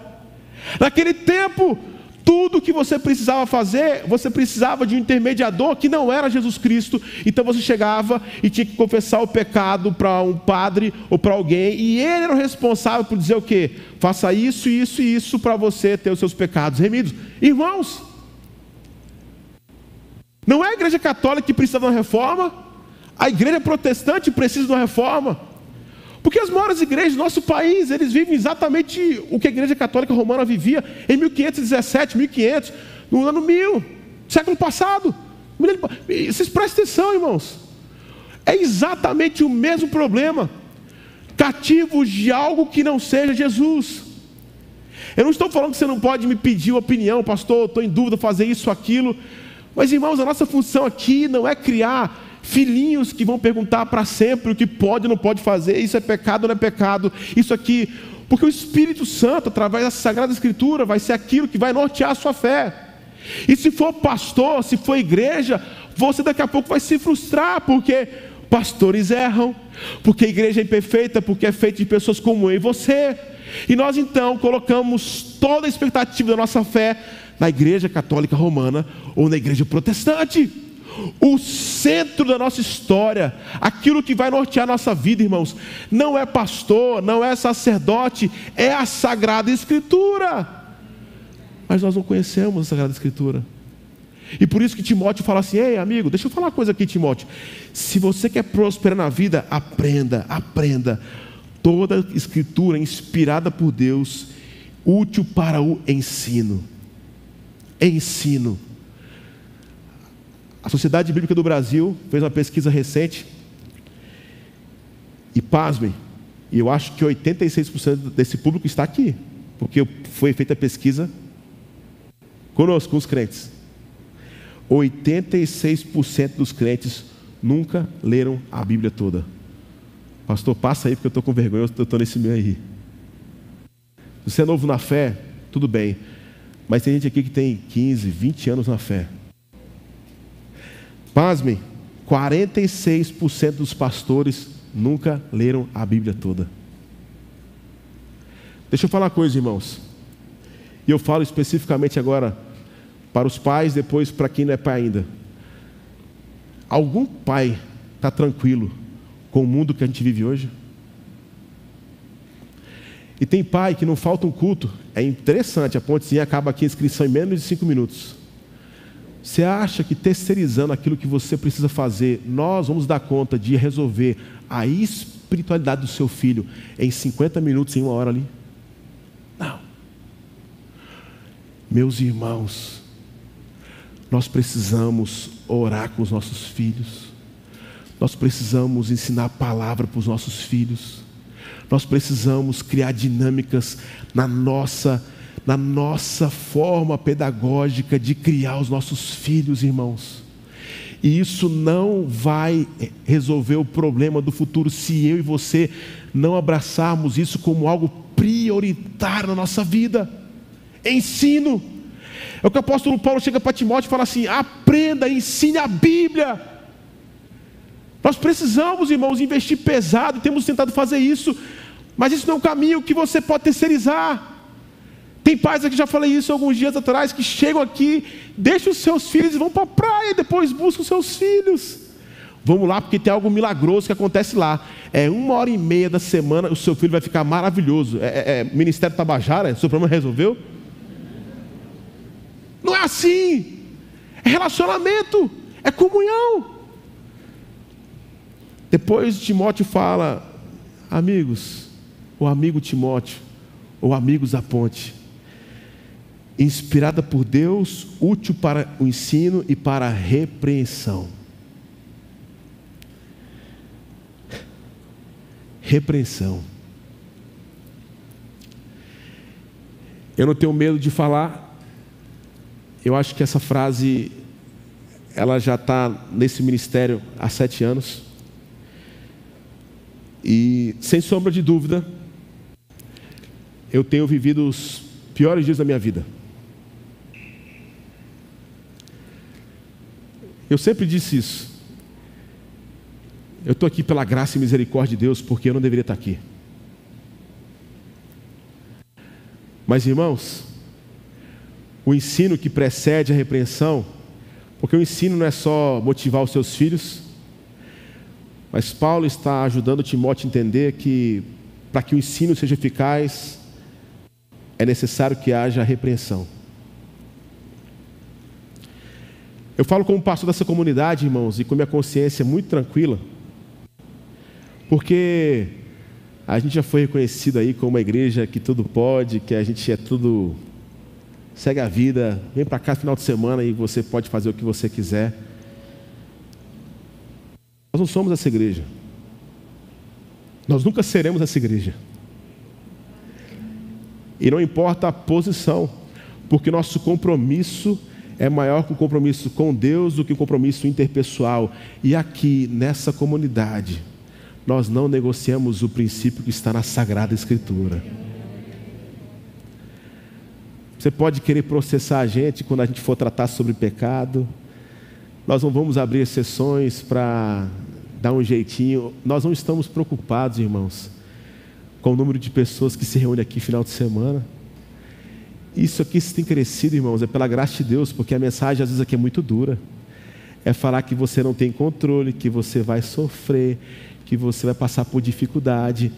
Naquele tempo, tudo que você precisava fazer, você precisava de um intermediador que não era Jesus Cristo. Então você chegava e tinha que confessar o pecado para um padre ou para alguém, e ele era o responsável por dizer o quê? Faça isso, isso e isso para você ter os seus pecados remidos. Irmãos, não é a igreja católica que precisa de uma reforma, a igreja protestante precisa de uma reforma. Porque as maiores igrejas do nosso país, eles vivem exatamente o que a igreja católica romana vivia em 1517, 1500, no ano 1000, século passado. Vocês prestem atenção, irmãos. É exatamente o mesmo problema. Cativos de algo que não seja Jesus. Eu não estou falando que você não pode me pedir opinião, pastor, estou em dúvida fazer isso, aquilo. Mas irmãos, a nossa função aqui não é criar filhinhos que vão perguntar para sempre o que pode ou não pode fazer, isso é pecado ou não é pecado, isso aqui, porque o Espírito Santo, através da Sagrada Escritura, vai ser aquilo que vai nortear a sua fé. E se for pastor, se for igreja, você daqui a pouco vai se frustrar, porque pastores erram, porque a igreja é imperfeita, porque é feita de pessoas como eu e você. E nós então colocamos toda a expectativa da nossa fé na igreja católica romana ou na igreja protestante. O centro da nossa história, aquilo que vai nortear nossa vida, irmãos, não é pastor, não é sacerdote, é a Sagrada Escritura. Mas nós não conhecemos a Sagrada Escritura. E por isso que Timóteo fala assim: ei, amigo, deixa eu falar uma coisa aqui, Timóteo. Se você quer prosperar na vida, aprenda, aprenda. Toda escritura inspirada por Deus, útil para o ensino ensino. A Sociedade Bíblica do Brasil fez uma pesquisa recente e pasmem, e eu acho que 86% desse público está aqui, porque foi feita a pesquisa conosco, com os crentes. 86% dos crentes nunca leram a Bíblia toda. Pastor, passa aí porque eu estou com vergonha, eu estou nesse meio aí. Você é novo na fé, tudo bem. Mas tem gente aqui que tem 15, 20 anos na fé. Pasmem, 46% dos pastores nunca leram a Bíblia toda. Deixa eu falar uma coisa, irmãos. E eu falo especificamente agora para os pais, depois para quem não é pai ainda. Algum pai está tranquilo com o mundo que a gente vive hoje? E tem pai que não falta um culto. É interessante, a pontezinha acaba aqui a inscrição em menos de cinco minutos. Você acha que terceirizando aquilo que você precisa fazer, nós vamos dar conta de resolver a espiritualidade do seu filho em 50 minutos, em uma hora ali? Não. Meus irmãos, nós precisamos orar com os nossos filhos, nós precisamos ensinar a palavra para os nossos filhos, nós precisamos criar dinâmicas na nossa, na nossa forma pedagógica de criar os nossos filhos, irmãos. E isso não vai resolver o problema do futuro se eu e você não abraçarmos isso como algo prioritário na nossa vida. Ensino. É o que o apóstolo Paulo chega para Timóteo e fala assim: aprenda, ensine a Bíblia. Nós precisamos, irmãos, investir pesado, temos tentado fazer isso, mas isso não é um caminho que você pode terceirizar. Tem pais aqui, já falei isso alguns dias atrás, que chegam aqui, deixam os seus filhos e vão para a praia, depois buscam os seus filhos. Vamos lá, porque tem algo milagroso que acontece lá. É uma hora e meia da semana, o seu filho vai ficar maravilhoso. É, é, é Ministério Tabajara, seu problema resolveu? Não é assim. É relacionamento, é comunhão. Depois Timóteo fala, amigos, o amigo Timóteo, ou amigos da ponte, inspirada por Deus, útil para o ensino e para a repreensão. Repreensão. Eu não tenho medo de falar. Eu acho que essa frase, ela já está nesse ministério há sete anos. E, sem sombra de dúvida, eu tenho vivido os piores dias da minha vida. Eu sempre disse isso. Eu estou aqui pela graça e misericórdia de Deus, porque eu não deveria estar aqui. Mas, irmãos, o ensino que precede a repreensão, porque o ensino não é só motivar os seus filhos, mas Paulo está ajudando Timóteo a entender que, para que o ensino seja eficaz, é necessário que haja repreensão. Eu falo como pastor dessa comunidade, irmãos, e com minha consciência muito tranquila, porque a gente já foi reconhecido aí como uma igreja que tudo pode, que a gente é tudo. segue a vida, vem para cá no final de semana e você pode fazer o que você quiser. Nós não somos essa igreja. Nós nunca seremos essa igreja. E não importa a posição, porque nosso compromisso é maior que o compromisso com Deus do que o compromisso interpessoal. E aqui, nessa comunidade, nós não negociamos o princípio que está na Sagrada Escritura. Você pode querer processar a gente quando a gente for tratar sobre pecado. Nós não vamos abrir exceções para dar um jeitinho. Nós não estamos preocupados, irmãos, com o número de pessoas que se reúnem aqui final de semana. Isso aqui se tem crescido, irmãos, é pela graça de Deus, porque a mensagem às vezes aqui é muito dura. É falar que você não tem controle, que você vai sofrer, que você vai passar por dificuldade.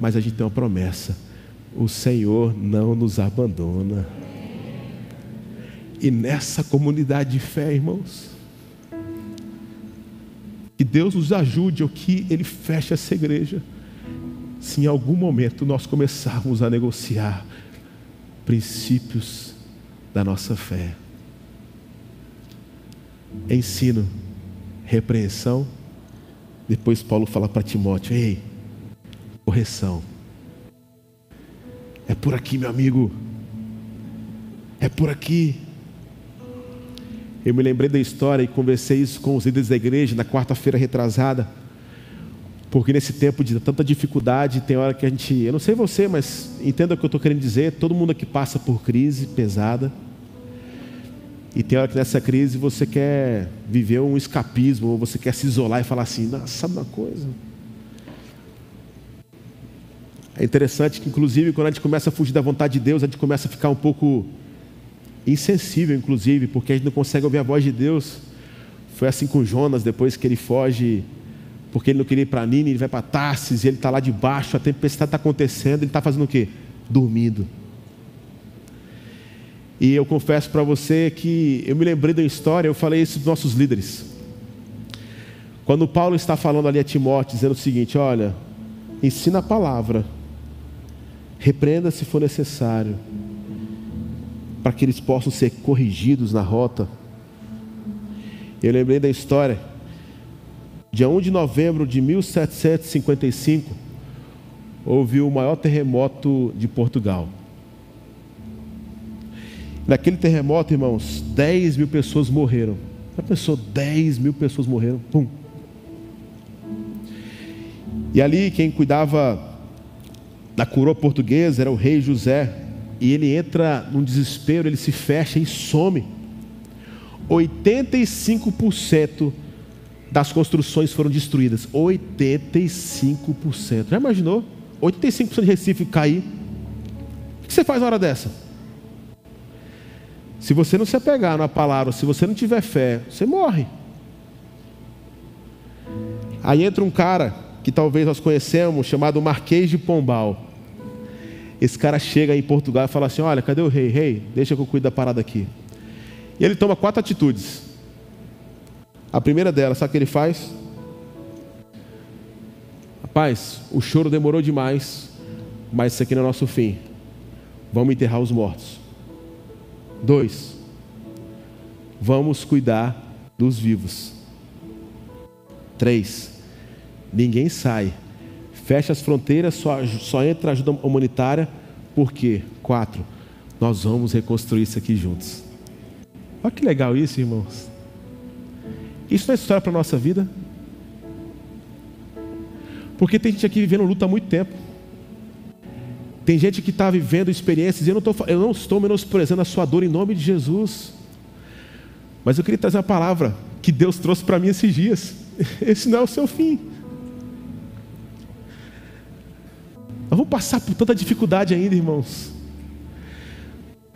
Mas a gente tem uma promessa: o Senhor não nos abandona. E nessa comunidade de fé, irmãos, que Deus nos ajude ou que Ele feche essa igreja. Se em algum momento nós começarmos a negociar princípios da nossa fé. Ensino, repreensão. Depois Paulo fala para Timóteo: Ei, correção. É por aqui, meu amigo. É por aqui. Eu me lembrei da história e conversei isso com os líderes da igreja na quarta-feira retrasada. Porque nesse tempo de tanta dificuldade, tem hora que a gente, eu não sei você, mas entenda o que eu estou querendo dizer, todo mundo aqui passa por crise pesada. E tem hora que nessa crise você quer viver um escapismo, ou você quer se isolar e falar assim, sabe uma coisa? É interessante que, inclusive, quando a gente começa a fugir da vontade de Deus, a gente começa a ficar um pouco insensível, inclusive, porque a gente não consegue ouvir a voz de Deus. Foi assim com Jonas, depois que ele foge porque ele não queria ir para Nini, ele vai para Tarsis, ele está lá debaixo, a tempestade está acontecendo, ele está fazendo o quê? Dormindo. E eu confesso para você que eu me lembrei da história, eu falei isso dos nossos líderes. Quando Paulo está falando ali a Timóteo, dizendo o seguinte: olha, ensina a palavra, repreenda se for necessário, para que eles possam ser corrigidos na rota. Eu lembrei da história Dia 1 de novembro de 1755, houve o maior terremoto de Portugal. Naquele terremoto, irmãos, 10 mil pessoas morreram. Já pensou? 10 mil pessoas morreram. Pum. E ali quem cuidava da coroa portuguesa era o rei José. E ele entra num desespero, ele se fecha e some. 85% das construções foram destruídas. 85%. Já imaginou? 85% de Recife cair. O que você faz na hora dessa? Se você não se apegar na palavra, se você não tiver fé, você morre. Aí entra um cara que talvez nós conhecemos, chamado Marquês de Pombal. Esse cara chega em Portugal e fala assim: Olha, cadê o rei? Rei, deixa que eu cuido da parada aqui. E ele toma quatro atitudes. A primeira delas, sabe o que ele faz? Rapaz, o choro demorou demais, mas isso aqui não é nosso fim. Vamos enterrar os mortos. Dois, vamos cuidar dos vivos. Três, ninguém sai. Fecha as fronteiras, só, só entra ajuda humanitária. Por quê? Quatro, nós vamos reconstruir isso aqui juntos. Olha que legal isso, irmãos. Isso não é história para a nossa vida? Porque tem gente aqui vivendo luta há muito tempo. Tem gente que está vivendo experiências, e eu não, tô, eu não estou menosprezando a sua dor em nome de Jesus. Mas eu queria trazer uma palavra que Deus trouxe para mim esses dias. Esse não é o seu fim. Nós vamos passar por tanta dificuldade ainda, irmãos.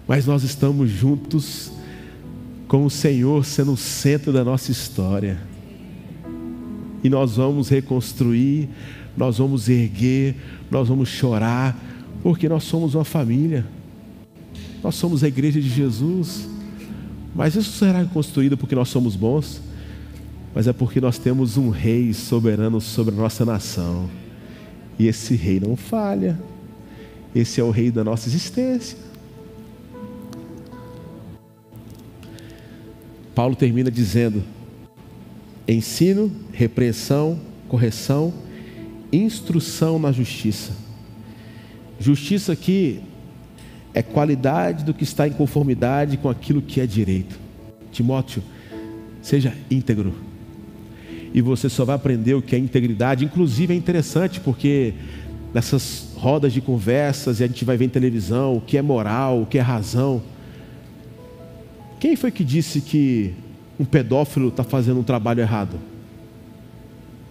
Mas nós estamos juntos com o Senhor sendo o centro da nossa história. E nós vamos reconstruir, nós vamos erguer, nós vamos chorar, porque nós somos uma família. Nós somos a igreja de Jesus. Mas isso será reconstruído porque nós somos bons, mas é porque nós temos um rei soberano sobre a nossa nação. E esse rei não falha. Esse é o rei da nossa existência. Paulo termina dizendo: ensino, repreensão, correção, instrução na justiça. Justiça aqui é qualidade do que está em conformidade com aquilo que é direito. Timóteo, seja íntegro. E você só vai aprender o que é integridade. Inclusive é interessante porque nessas rodas de conversas e a gente vai ver em televisão o que é moral, o que é razão. Quem foi que disse que um pedófilo está fazendo um trabalho errado?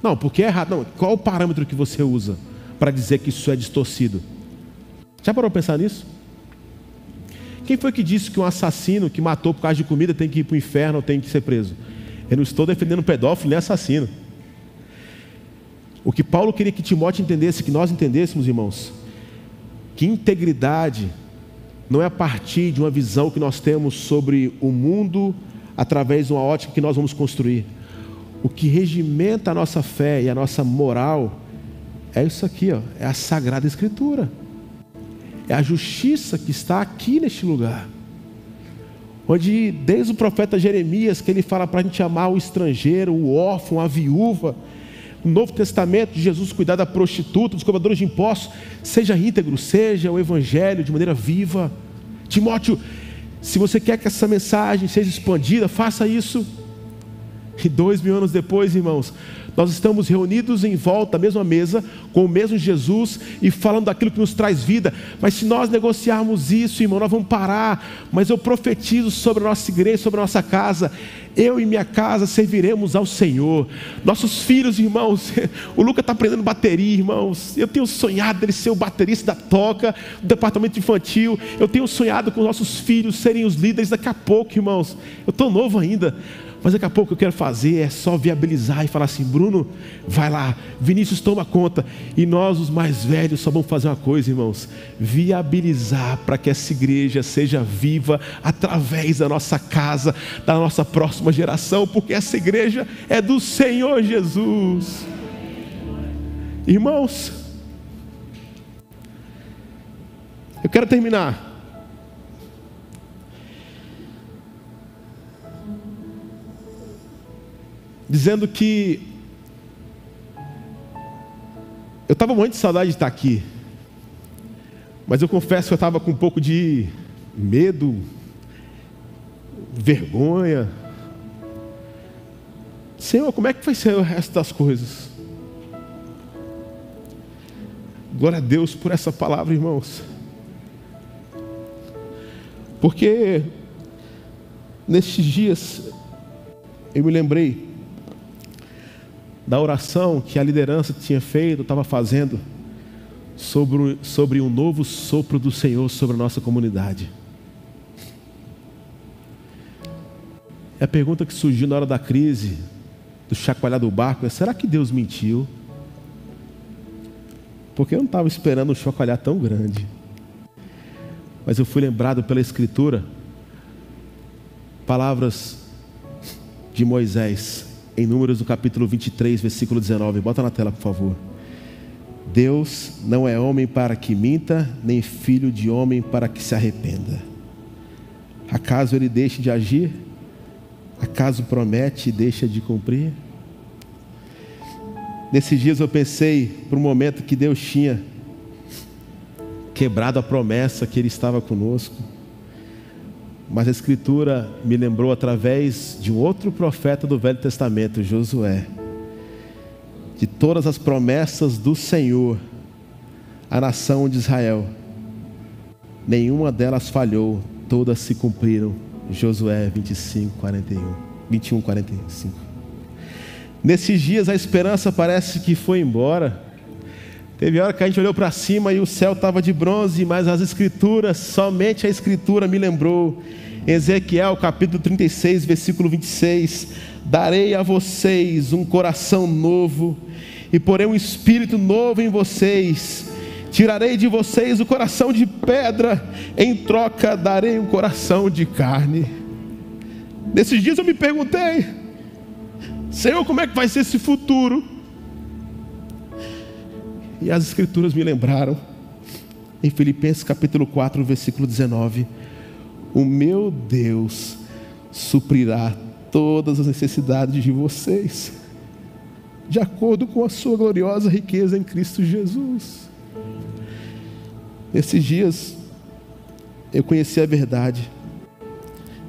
Não, porque é errado. Não, qual o parâmetro que você usa para dizer que isso é distorcido? Já parou para pensar nisso? Quem foi que disse que um assassino que matou por causa de comida tem que ir para o inferno ou tem que ser preso? Eu não estou defendendo pedófilo nem assassino. O que Paulo queria que Timóteo entendesse, que nós entendêssemos, irmãos, que integridade não é a partir de uma visão que nós temos sobre o mundo através de uma ótica que nós vamos construir. O que regimenta a nossa fé e a nossa moral é isso aqui, ó, é a Sagrada Escritura. É a justiça que está aqui neste lugar. Onde desde o profeta Jeremias, que ele fala para a gente amar o estrangeiro, o órfão, a viúva, no Novo Testamento, de Jesus cuidar da prostituta, dos cobradores de impostos, seja íntegro, seja o Evangelho de maneira viva. Timóteo, se você quer que essa mensagem seja expandida, faça isso. E dois mil anos depois, irmãos, nós estamos reunidos em volta, à mesma mesa, com o mesmo Jesus e falando daquilo que nos traz vida. Mas se nós negociarmos isso, irmão, nós vamos parar. Mas eu profetizo sobre a nossa igreja, sobre a nossa casa. Eu e minha casa serviremos ao Senhor. Nossos filhos, irmãos, o Lucas está aprendendo bateria, irmãos. Eu tenho sonhado dele ser o baterista da toca, do departamento infantil. Eu tenho sonhado com nossos filhos serem os líderes daqui a pouco, irmãos. Eu estou novo ainda. Mas daqui a pouco o que eu quero fazer é só viabilizar e falar assim: Bruno, vai lá, Vinícius toma conta. E nós, os mais velhos, só vamos fazer uma coisa, irmãos: viabilizar para que essa igreja seja viva através da nossa casa, da nossa próxima geração, porque essa igreja é do Senhor Jesus. Irmãos, eu quero terminar dizendo que eu estava muito de saudade de estar aqui, mas eu confesso que eu estava com um pouco de medo, vergonha. Senhor, como é que vai ser o resto das coisas? Glória a Deus por essa palavra, irmãos. Porque nestes dias eu me lembrei da oração que a liderança tinha feito, estava fazendo, sobre, sobre um novo sopro do Senhor sobre a nossa comunidade. E a pergunta que surgiu na hora da crise, do chacoalhar do barco, é: será que Deus mentiu? Porque eu não estava esperando um chacoalhar tão grande. Mas eu fui lembrado pela Escritura, palavras de Moisés, em Números do capítulo 23, versículo 19. Bota na tela, por favor. Deus não é homem para que minta, nem filho de homem para que se arrependa. Acaso ele deixe de agir? Acaso promete e deixa de cumprir? Nesses dias eu pensei por um momento que Deus tinha quebrado a promessa que Ele estava conosco. Mas a Escritura me lembrou através de um outro profeta do Velho Testamento, Josué, de todas as promessas do Senhor à nação de Israel. Nenhuma delas falhou, todas se cumpriram. Josué 25, 41, 21, 45. Nesses dias a esperança parece que foi embora. Teve hora que a gente olhou para cima e o céu estava de bronze, mas as escrituras, somente a escritura me lembrou. Ezequiel capítulo 36, versículo 26: Darei a vocês um coração novo, e porei um espírito novo em vocês. Tirarei de vocês o coração de pedra, em troca darei um coração de carne. Nesses dias eu me perguntei, Senhor, como é que vai ser esse futuro? E as Escrituras me lembraram, em Filipenses capítulo 4, versículo 19: O meu Deus suprirá todas as necessidades de vocês, de acordo com a sua gloriosa riqueza em Cristo Jesus. Nesses dias, eu conheci a verdade,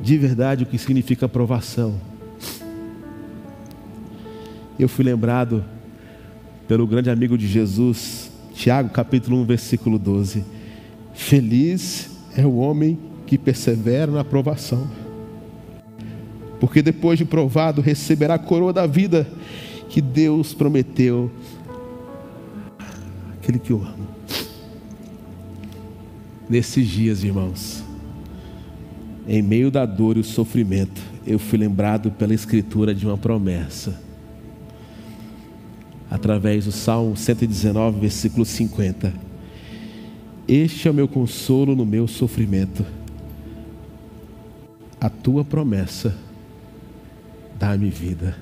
de verdade o que significa aprovação. Eu fui lembrado pelo grande amigo de Jesus, Tiago capítulo 1, versículo 12. Feliz é o homem que persevera na aprovação, porque depois de provado receberá a coroa da vida que Deus prometeu aquele que o ama. Nesses dias, irmãos, em meio da dor e o sofrimento, eu fui lembrado pela Escritura de uma promessa através do Salmo 119, versículo 50. Este é o meu consolo no meu sofrimento. A tua promessa dá-me vida.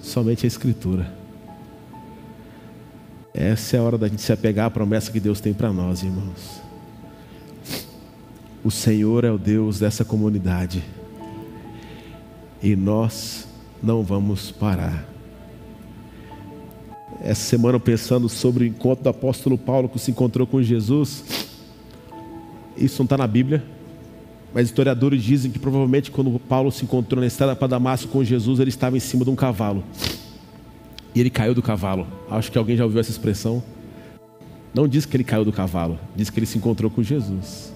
Somente a Escritura. Essa é a hora da gente se apegar à promessa que Deus tem para nós, irmãos. O Senhor é o Deus dessa comunidade. E nós não vamos parar. Essa semana, pensando sobre o encontro do apóstolo Paulo que se encontrou com Jesus, isso não está na Bíblia, Mas historiadores dizem que provavelmente quando Paulo se encontrou na estrada para Damasco com Jesus, ele estava em cima de um cavalo. E ele caiu do cavalo. Acho que alguém já ouviu essa expressão. Não diz que ele caiu do cavalo, diz que ele se encontrou com Jesus.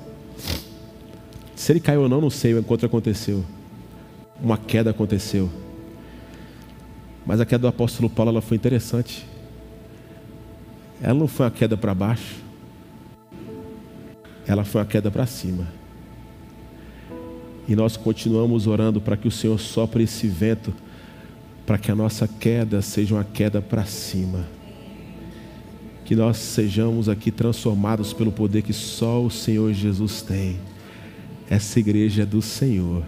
Se ele caiu ou não, não sei, o encontro aconteceu. Uma queda aconteceu. Mas a queda do apóstolo Paulo ela foi interessante. Ela não foi uma queda para baixo, ela foi uma queda para cima. E nós continuamos orando para que o Senhor sopre esse vento, para que a nossa queda seja uma queda para cima. Que nós sejamos aqui transformados pelo poder que só o Senhor Jesus tem. Essa igreja é do Senhor.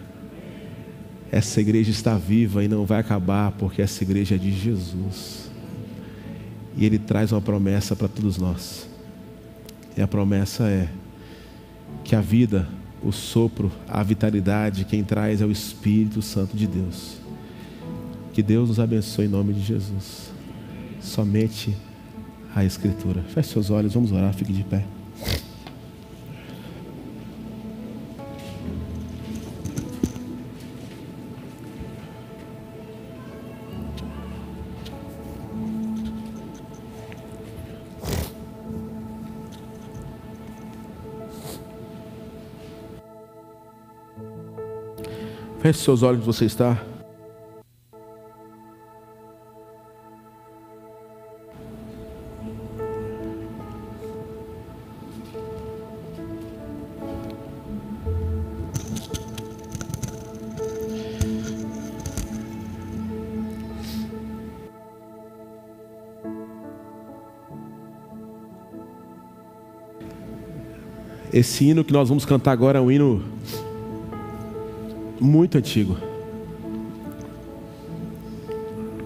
Essa igreja está viva e não vai acabar, porque essa igreja é de Jesus. E Ele traz uma promessa para todos nós. E a promessa é que a vida, o sopro, a vitalidade, quem traz é o Espírito Santo de Deus. Que Deus nos abençoe em nome de Jesus. Somente a Escritura. Feche seus olhos, vamos orar, fique de pé. Feche seus olhos você está. Esse hino que nós vamos cantar agora é um hino muito antigo.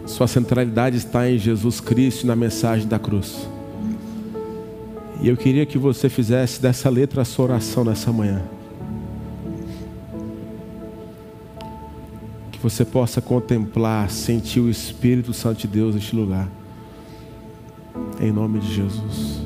Sua centralidade está em Jesus Cristo e na mensagem da cruz. E eu queria que você fizesse dessa letra a sua oração nessa manhã. Que você possa contemplar, sentir o Espírito Santo de Deus neste lugar. Em nome de Jesus.